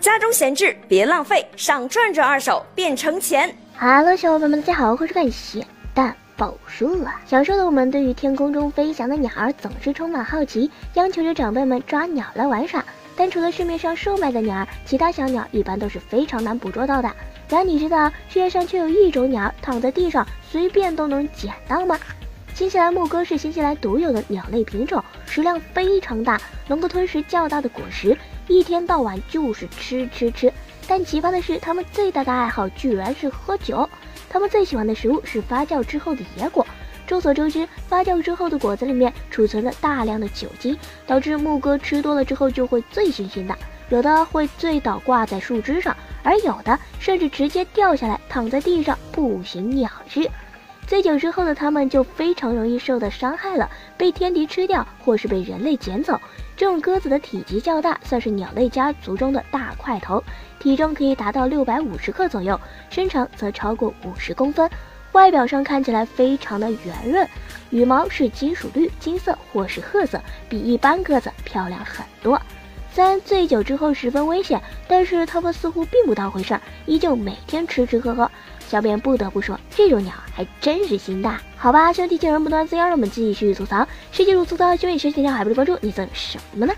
家中闲置别浪费，上赚这二手变成钱。Hello，小伙伴们，大家好，欢迎收看咸蛋报数啊！小时候的我们对于天空中飞翔的鸟儿总是充满好奇，央求着长辈们抓鸟来玩耍。但除了市面上售卖的鸟儿，其他小鸟一般都是非常难捕捉到的。然而你知道世界上却有一种鸟躺在地上随便都能捡到吗？新西兰牧歌是新西兰独有的鸟类品种，食量非常大，能够吞食较大的果实。一天到晚就是吃吃吃，但奇葩的是，它们最大的爱好居然是喝酒。它们最喜欢的食物是发酵之后的野果。众所周知，发酵之后的果子里面储存了大量的酒精，导致牧歌吃多了之后就会醉醺醺的，有的会醉倒挂在树枝上，而有的甚至直接掉下来躺在地上不省鸟事。醉酒之后的它们就非常容易受到伤害了，被天敌吃掉或是被人类捡走。这种鸽子的体积较大，算是鸟类家族中的大块头，体重可以达到六百五十克左右，身长则超过五十公分，外表上看起来非常的圆润，羽毛是金属绿、金色或是褐色，比一般鸽子漂亮很多。虽然醉酒之后十分危险，但是他们似乎并不当回事儿，依旧每天吃吃喝喝。小编不得不说，这种鸟还真是心大，好吧？兄弟见人不断滋养，让我们继续吐槽。世界如粗糙，兄弟学习条还不是关注，你算什么呢？